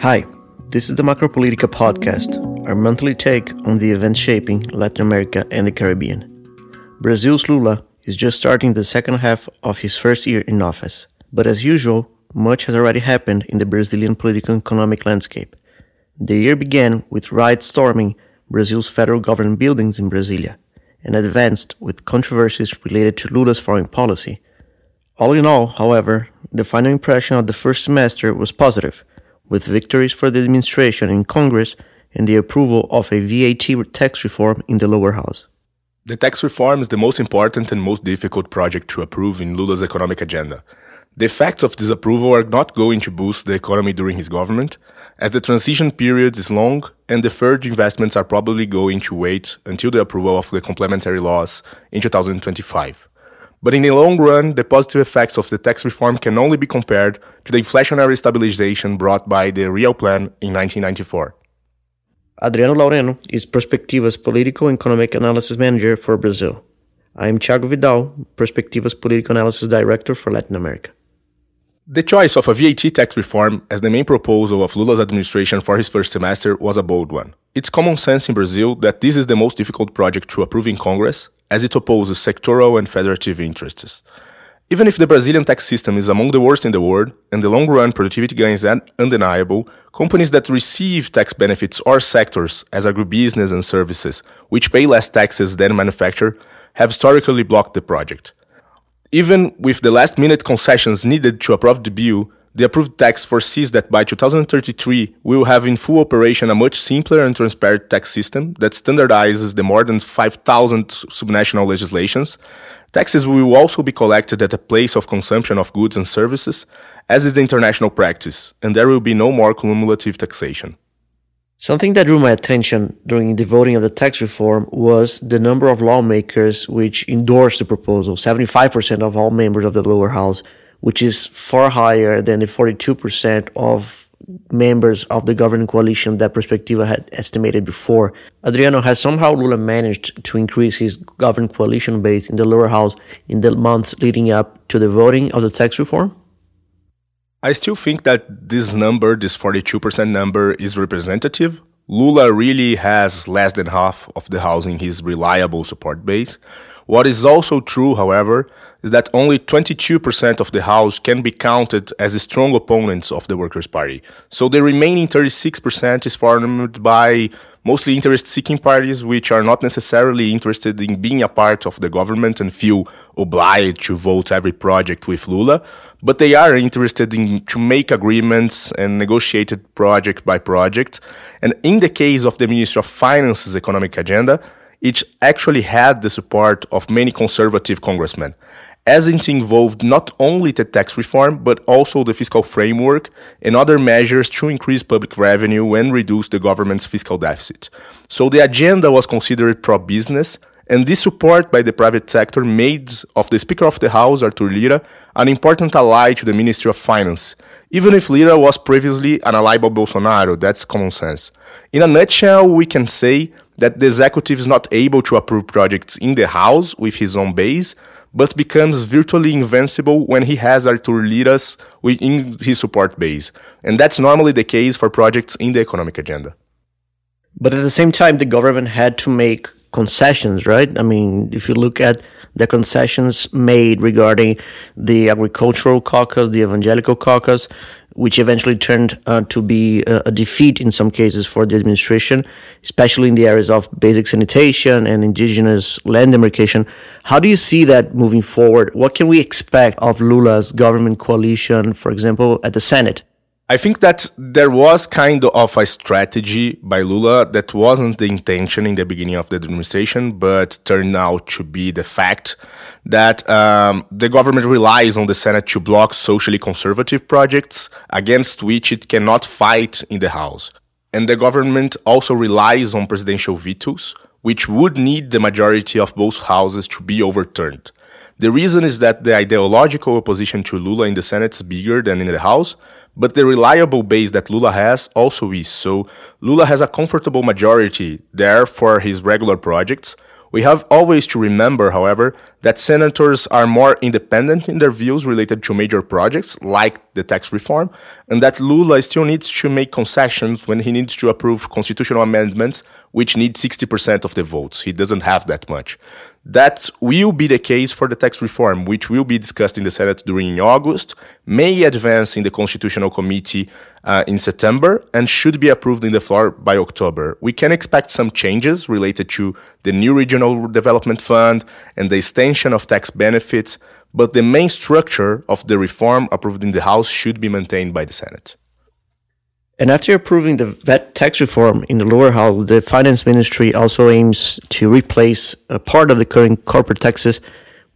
Hi, this is the Macropolitica podcast, our monthly take on the events shaping Latin America and the Caribbean. Brazil's Lula is just starting the second half of his first year in office, but as usual, much has already happened in the Brazilian political and economic landscape. The year began with riots storming Brazil's federal government buildings in Brasilia and advanced with controversies related to Lula's foreign policy. All in all, however, the final impression of the first semester was positive with victories for the administration in Congress and the approval of a VAT tax reform in the lower house. The tax reform is the most important and most difficult project to approve in Lula's economic agenda. The effects of this approval are not going to boost the economy during his government, as the transition period is long and deferred investments are probably going to wait until the approval of the complementary laws in 2025. But in the long run, the positive effects of the tax reform can only be compared to the inflationary stabilization brought by the Real Plan in 1994. Adriano Laureno is Prospectiva's Political Economic Analysis Manager for Brazil. I am Thiago Vidal, Prospectiva's Political Analysis Director for Latin America. The choice of a VAT tax reform as the main proposal of Lula's administration for his first semester was a bold one. It's common sense in Brazil that this is the most difficult project to approve in Congress, as it opposes sectoral and federative interests. Even if the Brazilian tax system is among the worst in the world, and the long run productivity gains are undeniable, companies that receive tax benefits or sectors, as agribusiness and services, which pay less taxes than manufacture, have historically blocked the project. Even with the last minute concessions needed to approve the bill, the approved tax foresees that by 2033 we will have in full operation a much simpler and transparent tax system that standardizes the more than 5,000 subnational legislations. Taxes will also be collected at the place of consumption of goods and services, as is the international practice, and there will be no more cumulative taxation. Something that drew my attention during the voting of the tax reform was the number of lawmakers which endorsed the proposal. 75% of all members of the lower house, which is far higher than the 42% of members of the governing coalition that Prospectiva had estimated before. Adriano, has somehow Lula managed to increase his governing coalition base in the lower house in the months leading up to the voting of the tax reform? I still think that this number, this 42% number, is representative. Lula really has less than half of the housing his reliable support base. What is also true, however, is that only 22% of the House can be counted as strong opponents of the Workers' Party. So the remaining 36% is formed by mostly interest seeking parties which are not necessarily interested in being a part of the government and feel obliged to vote every project with Lula, but they are interested in to make agreements and negotiate it project by project. And in the case of the Ministry of Finance's economic agenda, it actually had the support of many conservative congressmen, as it involved not only the tax reform, but also the fiscal framework and other measures to increase public revenue and reduce the government's fiscal deficit. So the agenda was considered pro business, and this support by the private sector made of the Speaker of the House, Arthur Lira, an important ally to the Ministry of Finance, even if Lira was previously an ally by Bolsonaro, that's common sense. In a nutshell, we can say that the executive is not able to approve projects in the House with his own base, but becomes virtually invincible when he has Arthur Lira's in his support base. And that's normally the case for projects in the economic agenda. But at the same time, the government had to make concessions, right? I mean, if you look at the concessions made regarding the agricultural caucus, the evangelical caucus, which eventually turned uh, to be a, a, defeat in some cases for the administration, especially in the areas of basic sanitation and indigenous land demarcation. How do you see that moving forward? What can we expect of Lula's government coalition, for example, at the Senate? I think that there was kind of a strategy by Lula that wasn't the intention in the beginning of the administration, but turned out to be the fact that um, the government relies on the Senate to block socially conservative projects against which it cannot fight in the House. And the government also relies on presidential vetoes, which would need the majority of both houses to be overturned. The reason is that the ideological opposition to Lula in the Senate is bigger than in the House, but the reliable base that Lula has also is. So Lula has a comfortable majority there for his regular projects, We have always to remember, however, that senators are more independent in their views related to major projects like the tax reform, and that Lula still needs to make concessions when he needs to approve constitutional amendments which need 60% of the votes. He doesn't have that much. That will be the case for the tax reform, which will be discussed in the Senate during August, may advance in the Constitutional Committee uh, in September, and should be approved in the floor by October. We can expect some changes related to the new Regional Development Fund and the extension of tax benefits, but the main structure of the reform approved in the House should be maintained by the Senate. And after approving the VAT tax reform in the lower house, the finance ministry also aims to replace a part of the current corporate taxes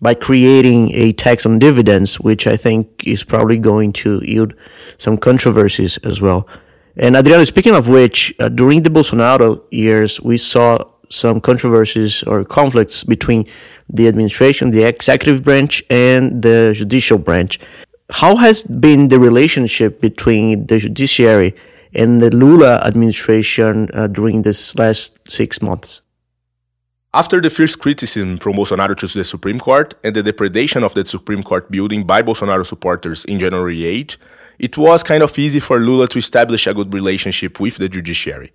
by creating a tax on dividends, which I think is probably going to yield some controversies as well. And Adriano, speaking of which, uh, during the Bolsonaro years, we saw some controversies or conflicts between the administration, the executive branch, and the judicial branch. How has been the relationship between the judiciary and the Lula administration uh, during this last six months? After the fierce criticism from Bolsonaro to the Supreme Court and the depredation of the Supreme Court building by Bolsonaro supporters in January 8, it was kind of easy for Lula to establish a good relationship with the judiciary.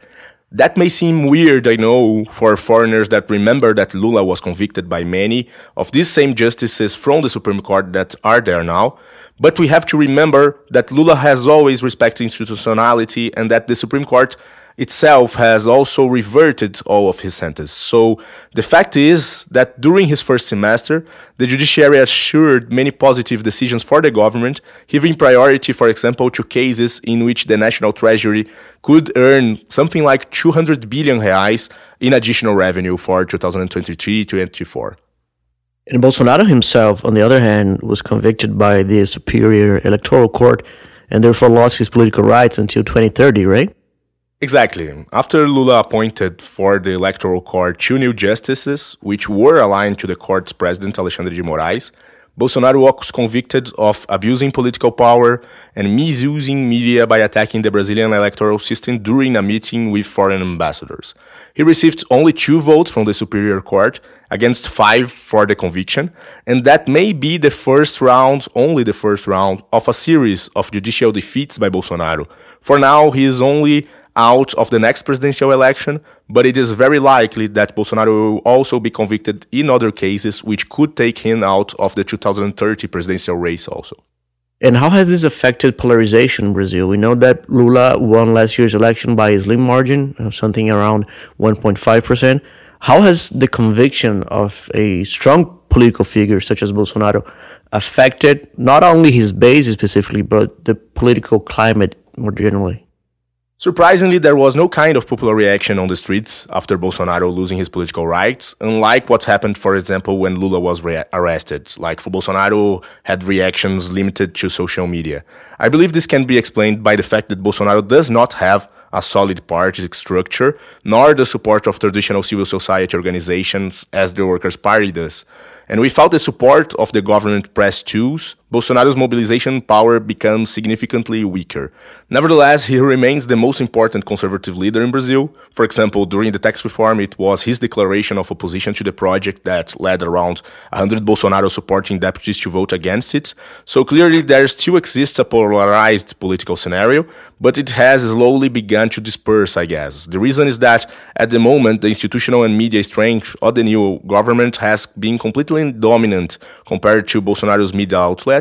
That may seem weird, I know, for foreigners that remember that Lula was convicted by many of these same justices from the Supreme Court that are there now, but we have to remember that Lula has always respected institutionality and that the Supreme Court itself has also reverted all of his sentences. So the fact is that during his first semester, the judiciary assured many positive decisions for the government, giving priority, for example, to cases in which the national treasury could earn something like 200 billion reais in additional revenue for 2023-24. And Bolsonaro himself, on the other hand, was convicted by the Superior Electoral Court and therefore lost his political rights until 2030, right? Exactly. After Lula appointed for the Electoral Court two new justices, which were aligned to the court's president, Alexandre de Moraes, Bolsonaro was convicted of abusing political power and misusing media by attacking the Brazilian electoral system during a meeting with foreign ambassadors. He received only two votes from the Superior Court against five for the conviction, and that may be the first round, only the first round, of a series of judicial defeats by Bolsonaro. For now, he is only out of the next presidential election, but it is very likely that Bolsonaro will also be convicted in other cases, which could take him out of the 2030 presidential race also. And how has this affected polarization in Brazil? We know that Lula won last year's election by a slim margin, uh, something around 1.5%. How has the conviction of a strong political figure such as Bolsonaro affected not only his base specifically, but the political climate more generally? Surprisingly, there was no kind of popular reaction on the streets after Bolsonaro losing his political rights, unlike what happened, for example, when Lula was arrested. Like, for Bolsonaro had reactions limited to social media. I believe this can be explained by the fact that Bolsonaro does not have a solid party structure, nor the support of traditional civil society organizations as the Workers' Party does. And without the support of the government press tools, Bolsonaro's mobilization power becomes significantly weaker. Nevertheless, he remains the most important conservative leader in Brazil. For example, during the tax reform, it was his declaration of opposition to the project that led around 100 Bolsonaro supporting deputies to vote against it. So clearly, there still exists a polarized political scenario, but it has slowly begun to disperse, I guess. The reason is that at the moment, the institutional and media strength of the new government has been completely dominant compared to Bolsonaro's media outlet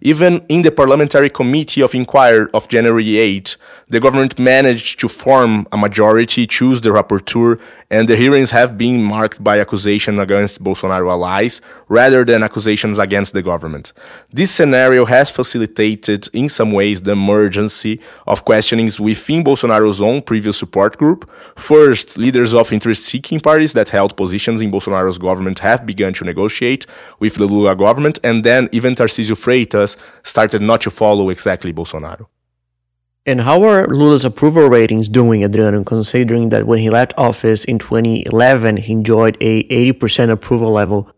even in the Parliamentary Committee of Inquiry of January 8, the government managed to form a majority, choose the rapporteur, and the hearings have been marked by accusations against Bolsonaro allies rather than accusations against the government. This scenario has facilitated, in some ways, the emergency of questionings within Bolsonaro's own previous support group. First, leaders of interest seeking parties that held positions in Bolsonaro's government have begun to negotiate with the Lula government, and then even Tarcísio Freitas started not to follow exactly Bolsonaro. And how are Lula's approval ratings doing, Adriano, considering that when he left office in 2011, he enjoyed a 80% approval level?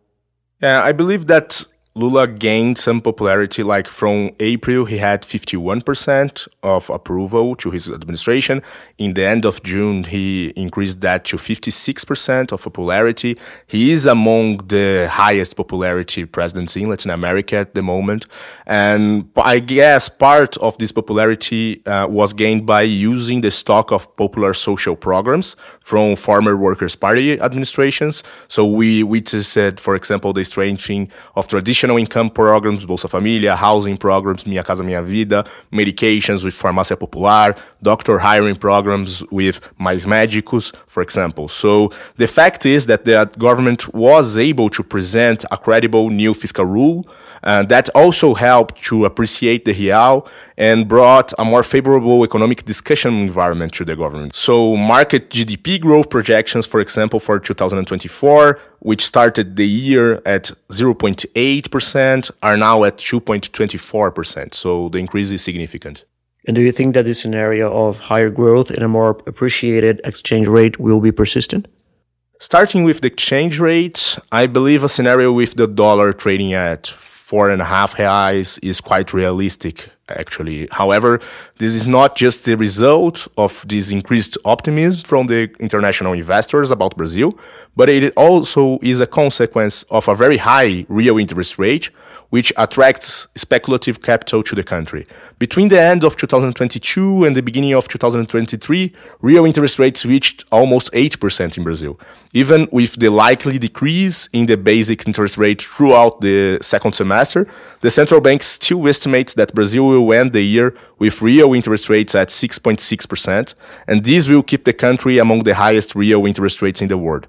Yeah, I believe that Lula gained some popularity. Like from April, he had 51% of approval to his administration. In the end of June, he increased that to 56% of popularity. He is among the highest popularity presidents in Latin America at the moment. And I guess part of this popularity uh, was gained by using the stock of popular social programs from former Workers' Party administrations. So we witnessed, for example, the strengthening of traditional traditional income programs, Bolsa Família, housing programs, Minha Casa Minha Vida, medications with Farmácia Popular, doctor hiring programs with Mais Médicos, for example. So the fact is that the government was able to present a credible new fiscal rule uh, that also helped to appreciate the real and brought a more favorable economic discussion environment to the government. So market GDP growth projections, for example, for 2024, which started the year at 0.8%, are now at 2.24%. So the increase is significant. And do you think that this scenario of higher growth and a more appreciated exchange rate will be persistent? Starting with the exchange rate, I believe a scenario with the dollar trading at four and a half reais is quite realistic, actually. However, this is not just the result of this increased optimism from the international investors about Brazil, but it also is a consequence of a very high real interest rate, which attracts speculative capital to the country. Between the end of 2022 and the beginning of 2023, real interest rates reached almost 8% in Brazil. Even with the likely decrease in the basic interest rate throughout the second semester, the central bank still estimates that Brazil will end the year with real interest rates at 6.6%, and this will keep the country among the highest real interest rates in the world.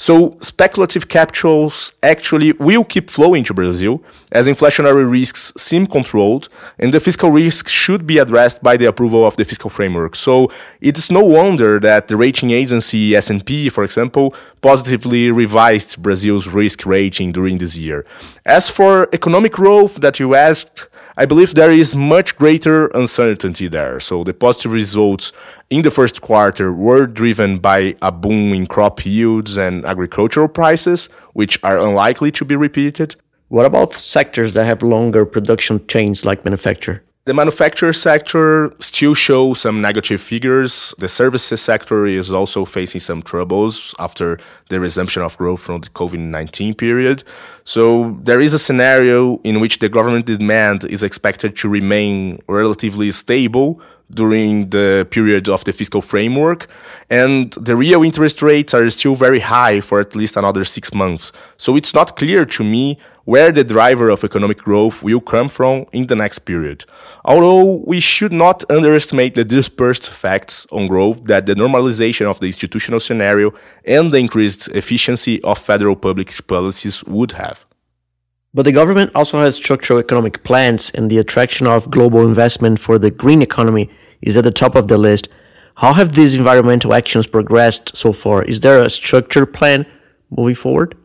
So speculative capitals actually will keep flowing to Brazil as inflationary risks seem controlled and the fiscal risk should be addressed by the approval of the fiscal framework. So it's no wonder that the rating agency S&P, for example, positively revised Brazil's risk rating during this year. As for economic growth that you asked, I believe there is much greater uncertainty there. So the positive results in the first quarter were driven by a boom in crop yields and agricultural prices, which are unlikely to be repeated. What about sectors that have longer production chains like manufacture? The manufacturer sector still shows some negative figures. The services sector is also facing some troubles after the resumption of growth from the COVID 19 period. So there is a scenario in which the government demand is expected to remain relatively stable during the period of the fiscal framework. And the real interest rates are still very high for at least another six months. So it's not clear to me where the driver of economic growth will come from in the next period. Although we should not underestimate the dispersed effects on growth that the normalization of the institutional scenario and the increased efficiency of federal public policies would have. But the government also has structural economic plans, and the attraction of global investment for the green economy is at the top of the list. How have these environmental actions progressed so far? Is there a structured plan moving forward?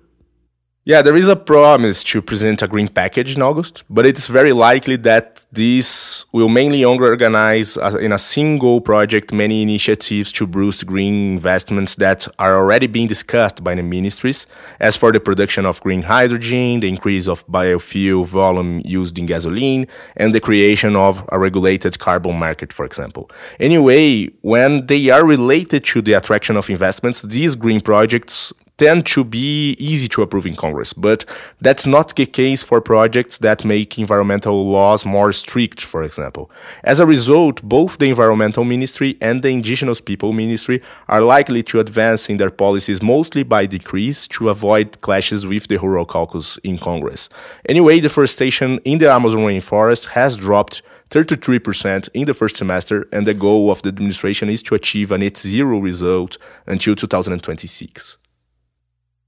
Yeah, there is a promise to present a green package in August, but it's very likely that this will mainly organize in a single project many initiatives to boost green investments that are already being discussed by the ministries. As for the production of green hydrogen, the increase of biofuel volume used in gasoline, and the creation of a regulated carbon market, for example. Anyway, when they are related to the attraction of investments, these green projects tend to be easy to approve in Congress, but that's not the case for projects that make environmental laws more strict, for example. As a result, both the Environmental Ministry and the Indigenous People Ministry are likely to advance in their policies mostly by decrees to avoid clashes with the Rural Caucus in Congress. Anyway, deforestation in the Amazon rainforest has dropped 33% in the first semester, and the goal of the administration is to achieve a net zero result until 2026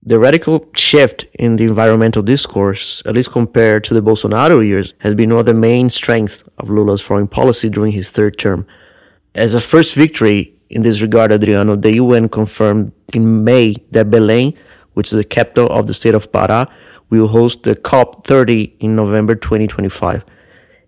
the radical shift in the environmental discourse, at least compared to the Bolsonaro years, has been one of the main strengths of Lula's foreign policy during his third term. As a first victory in this regard, Adriano, the UN confirmed in May that Belém, which is the capital of the state of Pará, will host the COP30 in November 2025.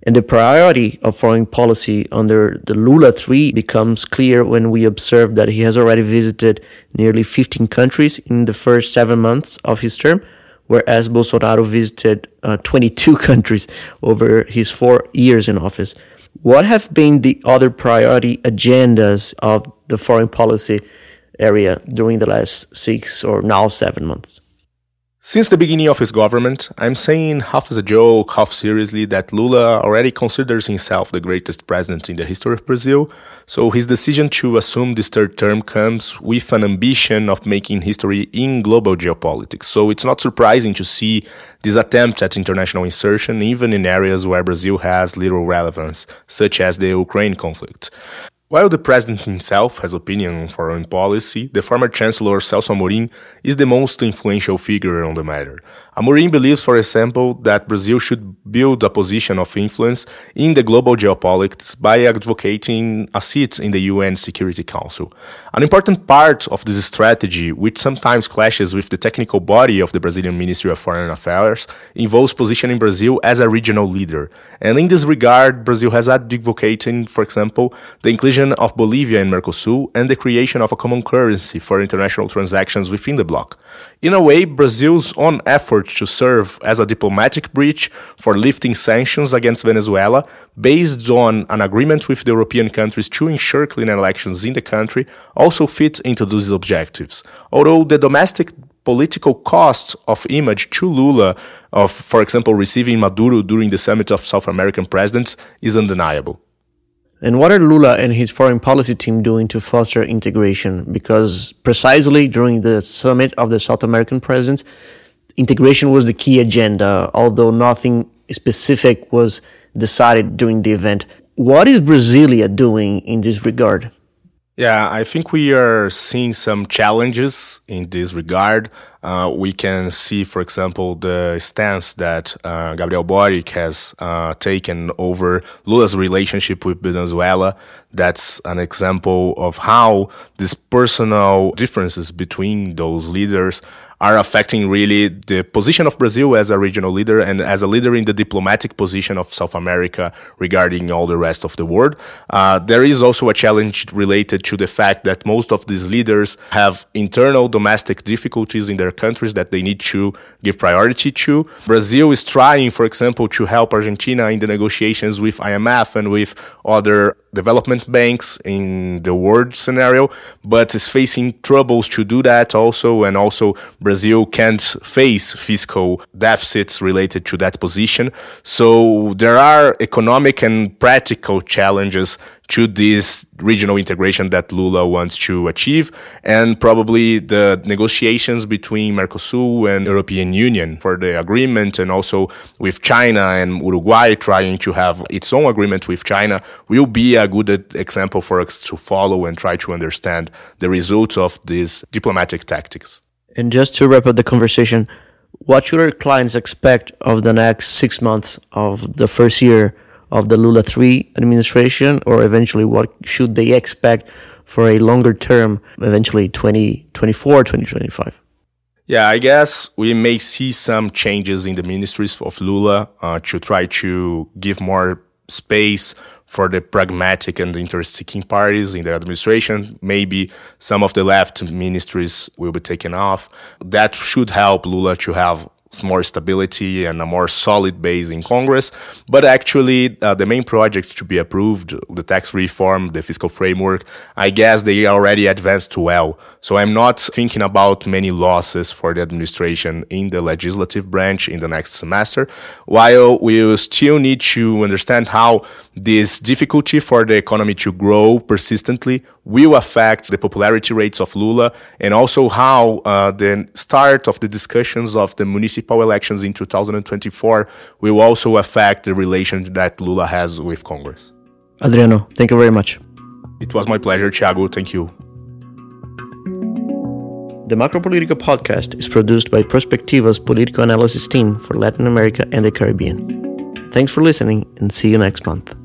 And the priority of foreign policy under the Lula 3 becomes clear when we observe that he has already visited nearly 15 countries in the first seven months of his term, whereas Bolsonaro visited uh, 22 countries over his four years in office. What have been the other priority agendas of the foreign policy area during the last six or now seven months? Since the beginning of his government, I'm saying half as a joke, half seriously, that Lula already considers himself the greatest president in the history of Brazil. So his decision to assume this third term comes with an ambition of making history in global geopolitics. So it's not surprising to see this attempt at international insertion, even in areas where Brazil has little relevance, such as the Ukraine conflict. While the president himself has opinion on foreign policy, the former chancellor Celso Amorim is the most influential figure on the matter. Amorim believes, for example, that Brazil should build a position of influence in the global geopolitics by advocating a seat in the UN Security Council. An important part of this strategy, which sometimes clashes with the technical body of the Brazilian Ministry of Foreign Affairs, involves positioning Brazil as a regional leader. And in this regard, Brazil has advocated, for example, the inclusion of Bolivia in Mercosur and the creation of a common currency for international transactions within the bloc. In a way, Brazil's own effort to serve as a diplomatic bridge for lifting sanctions against Venezuela, based on an agreement with the European countries to ensure clean elections in the country, also fit into these objectives. Although the domestic political costs of image to Lula of, for example, receiving Maduro during the summit of South American presidents is undeniable. And what are Lula and his foreign policy team doing to foster integration? Because precisely during the summit of the South American presidents, integration was the key agenda, although nothing specific was decided during the event. What is Brasilia doing in this regard? Yeah, I think we are seeing some challenges in this regard. Uh, we can see, for example, the stance that uh, Gabriel Boric has uh, taken over Lula's relationship with Venezuela. That's an example of how these personal differences between those leaders are affecting really the position of Brazil as a regional leader and as a leader in the diplomatic position of South America regarding all the rest of the world. Uh, there is also a challenge related to the fact that most of these leaders have internal domestic difficulties in their countries that they need to give priority to. Brazil is trying, for example, to help Argentina in the negotiations with IMF and with other development banks in the world scenario, but is facing troubles to do that also. And also Brazil can't face fiscal deficits related to that position. So there are economic and practical challenges to this regional integration that Lula wants to achieve, and probably the negotiations between Mercosur and European Union for the agreement, and also with China and Uruguay trying to have its own agreement with China, will be a good example for us to follow and try to understand the results of these diplomatic tactics. And just to wrap up the conversation, what should our clients expect of the next six months of the first year? of the Lula 3 administration, or eventually what should they expect for a longer term, eventually 2024, 2025? Yeah, I guess we may see some changes in the ministries of Lula uh, to try to give more space for the pragmatic and interest-seeking parties in the administration. Maybe some of the left ministries will be taken off. That should help Lula to have more stability and a more solid base in Congress. But actually, uh, the main projects to be approved, the tax reform, the fiscal framework, I guess they already advanced well. So I'm not thinking about many losses for the administration in the legislative branch in the next semester, while we will still need to understand how this difficulty for the economy to grow persistently will affect the popularity rates of Lula and also how uh, the start of the discussions of the municipal elections in 2024 will also affect the relation that Lula has with Congress. Adriano, thank you very much. It was my pleasure, Thiago. Thank you. The Macropolitica podcast is produced by Prospectiva's political analysis team for Latin America and the Caribbean. Thanks for listening and see you next month.